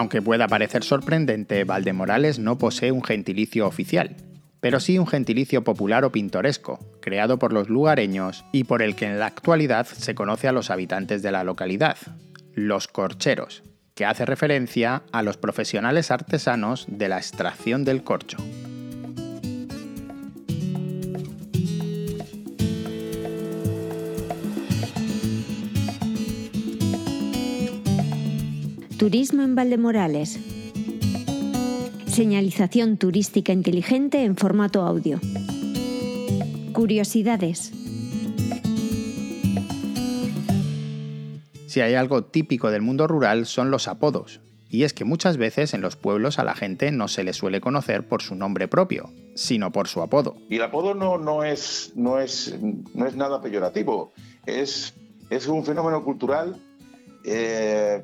Aunque pueda parecer sorprendente, Valdemorales no posee un gentilicio oficial, pero sí un gentilicio popular o pintoresco, creado por los lugareños y por el que en la actualidad se conoce a los habitantes de la localidad, los corcheros, que hace referencia a los profesionales artesanos de la extracción del corcho. Turismo en Valdemorales. Señalización turística inteligente en formato audio. Curiosidades. Si hay algo típico del mundo rural son los apodos. Y es que muchas veces en los pueblos a la gente no se le suele conocer por su nombre propio, sino por su apodo. Y el apodo no, no, es, no, es, no es nada peyorativo, es, es un fenómeno cultural eh,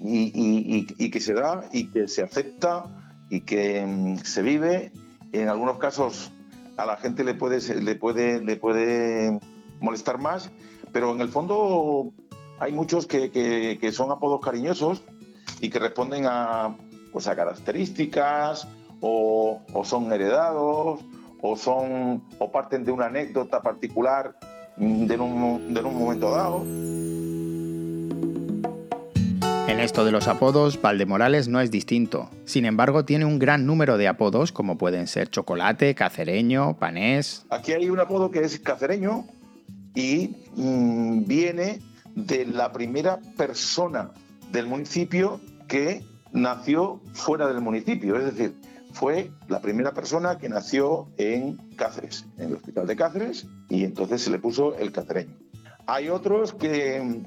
y, que se da y que se acepta y que mm, se vive. En algunos casos a la gente le puede, le puede, le puede molestar más, pero en el fondo hay muchos que, son apodos cariñosos y que responden a, pues a características o, o, son heredados o son o parten de una anécdota particular mm, de un, de un momento dado. En esto de los apodos, Valdemorales no es distinto. Sin embargo, tiene un gran número de apodos, como pueden ser chocolate, cacereño, panés. Aquí hay un apodo que es cacereño y mm, viene de la primera persona del municipio que nació fuera del municipio. Es decir, fue la primera persona que nació en Cáceres, en el hospital de Cáceres, y entonces se le puso el cacereño. Hay otros que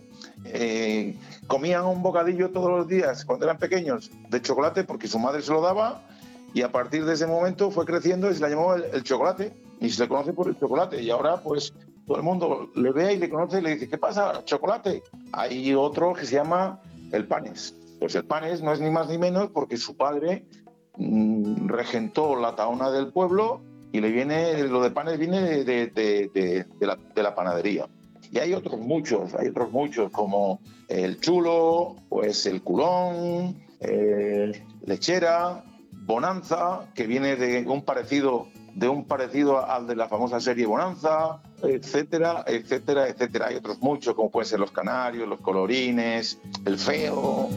eh, comían un bocadillo todos los días cuando eran pequeños de chocolate porque su madre se lo daba y a partir de ese momento fue creciendo y se la llamó el, chocolate y se le conoce por el chocolate. Y ahora pues todo el mundo le ve y le conoce y le dice ¿qué pasa? chocolate. Hay otro que se llama el panes. Pues el panes no es ni más ni menos porque su padre mm, regentó la taona del pueblo y le viene lo de panes viene de la panadería y hay otros muchos, hay otros muchos como el chulo, pues el culón, lechera, bonanza, que viene de un parecido de un parecido al de la famosa serie Bonanza, etcétera, etcétera, etcétera. Hay otros muchos, como pueden ser los canarios, los colorines, el feo.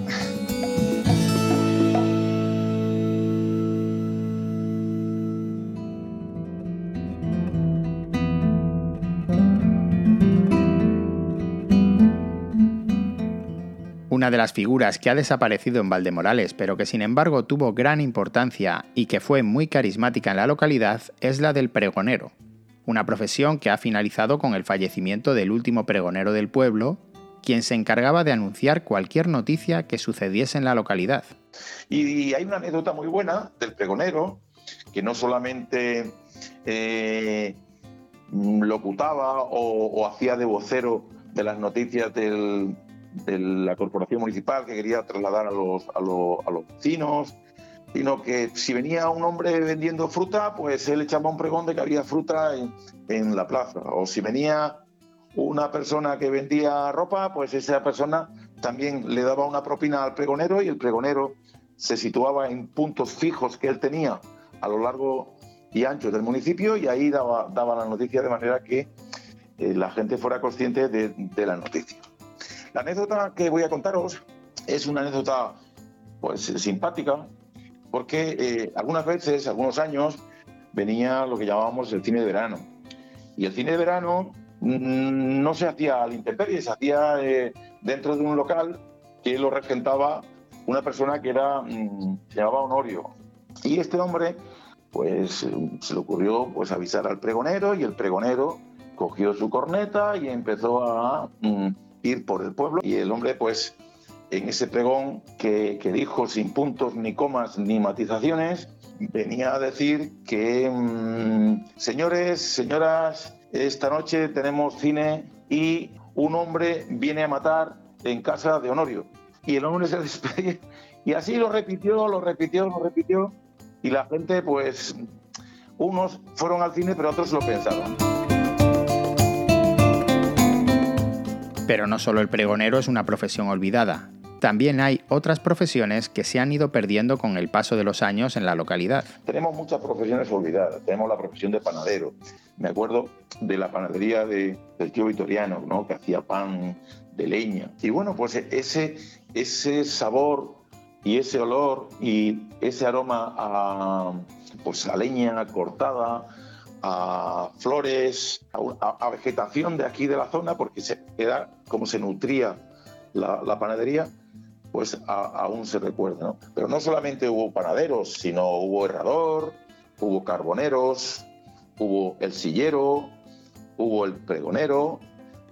Una de las figuras que ha desaparecido en Valdemorales, pero que sin embargo tuvo gran importancia y que fue muy carismática en la localidad, es la del pregonero, una profesión que ha finalizado con el fallecimiento del último pregonero del pueblo, quien se encargaba de anunciar cualquier noticia que sucediese en la localidad. Y hay una anécdota muy buena del pregonero, que no solamente eh, locutaba o hacía de vocero de las noticias del, de la corporación municipal que quería trasladar a los, a, los vecinos, sino que si venía un hombre vendiendo fruta, pues él echaba un pregón de que había fruta en, en, la plaza. O si venía una persona que vendía ropa, pues esa persona también le daba una propina al pregonero y el pregonero se situaba en puntos fijos que él tenía a lo largo y ancho del municipio y ahí daba, daba la noticia de manera que eh, la gente fuera consciente de, de la noticia. La anécdota que voy a contaros es una anécdota pues simpática, porque eh, algunas veces, algunos años, venía lo que llamábamos el cine de verano. Y el cine de verano mm, no se hacía al intemperie, se hacía eh, dentro de un local que lo regentaba una persona que era, mm, se llamaba Honorio. Y este hombre, pues se le ocurrió pues avisar al pregonero y el pregonero cogió su corneta y empezó a mm, ir por el pueblo y el hombre pues en ese pregón que, dijo sin puntos ni comas ni matizaciones venía a decir que mm, señores, señoras, esta noche tenemos cine y un hombre viene a matar en casa de Honorio. Y el hombre se despide y así lo repitió, lo repitió, lo repitió y la gente pues unos fueron al cine pero otros lo pensaron. Pero no solo el pregonero es una profesión olvidada. también hay otras profesiones que se han ido perdiendo con el paso de los años en la localidad. Tenemos muchas profesiones olvidadas. Tenemos la profesión de panadero. Me acuerdo de la panadería de, del tío Vitoriano, ¿no? que hacía pan de leña. Y bueno, pues ese, ese sabor y ese olor y ese aroma a, pues a leña cortada, a flores, a, vegetación de aquí de la zona, porque se, era como se nutría la, panadería, pues aún se recuerda. Pero no solamente hubo panaderos, sino hubo herrador, hubo carboneros, hubo el sillero, hubo el pregonero,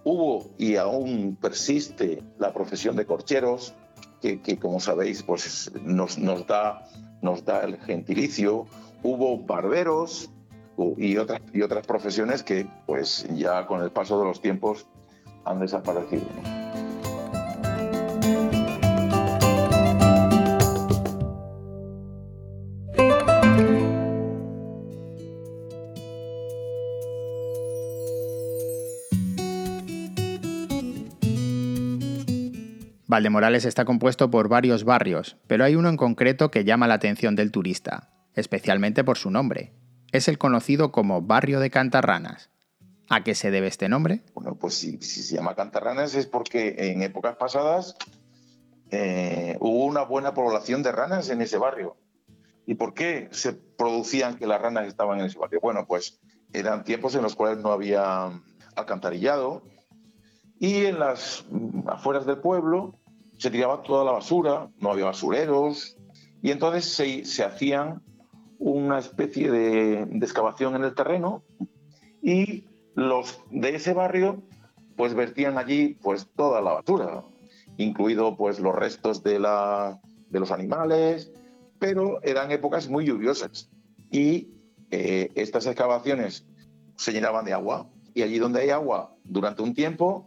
hubo y aún persiste la profesión de corcheros, que, como sabéis pues nos, da, nos da el gentilicio, hubo barberos y otras, y otras profesiones que pues ya con el paso de los tiempos han desaparecido. Valdemorales está compuesto por varios barrios, pero hay uno en concreto que llama la atención del turista, especialmente por su nombre. Es el conocido como Barrio de Cantarranas. ¿A qué se debe este nombre? Bueno, pues si, se llama Cantarranas es porque en épocas pasadas eh, hubo una buena población de ranas en ese barrio. ¿Y por qué se producían que las ranas estaban en ese barrio? Bueno, pues eran tiempos en los cuales no había alcantarillado y en las afueras del pueblo se tiraba toda la basura, no había basureros, y entonces se hacían una especie de, excavación en el terreno y los de ese barrio pues vertían allí pues toda la basura, incluido pues los restos de, la, de los animales, pero eran épocas muy lluviosas y eh, estas excavaciones se llenaban de agua y allí donde hay agua durante un tiempo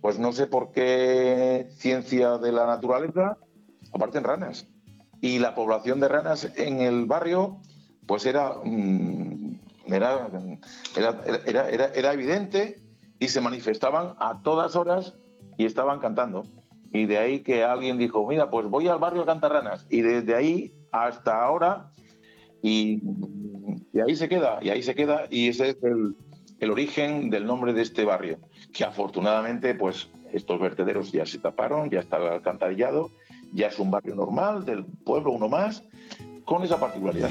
pues no sé por qué ciencia de la naturaleza aparecen ranas. Y la población de ranas en el barrio, pues era, mm, era, era, era, evidente y se manifestaban a todas horas y estaban cantando. Y de ahí que alguien dijo, mira, pues voy al barrio a cantar ranas. Y desde ahí hasta ahora, y, y ahí se queda, y ahí se queda, y ese es el, el origen del nombre de este barrio, que afortunadamente pues estos vertederos ya se taparon, ya está alcantarillado, ya es un barrio normal del pueblo, uno más, con esa particularidad.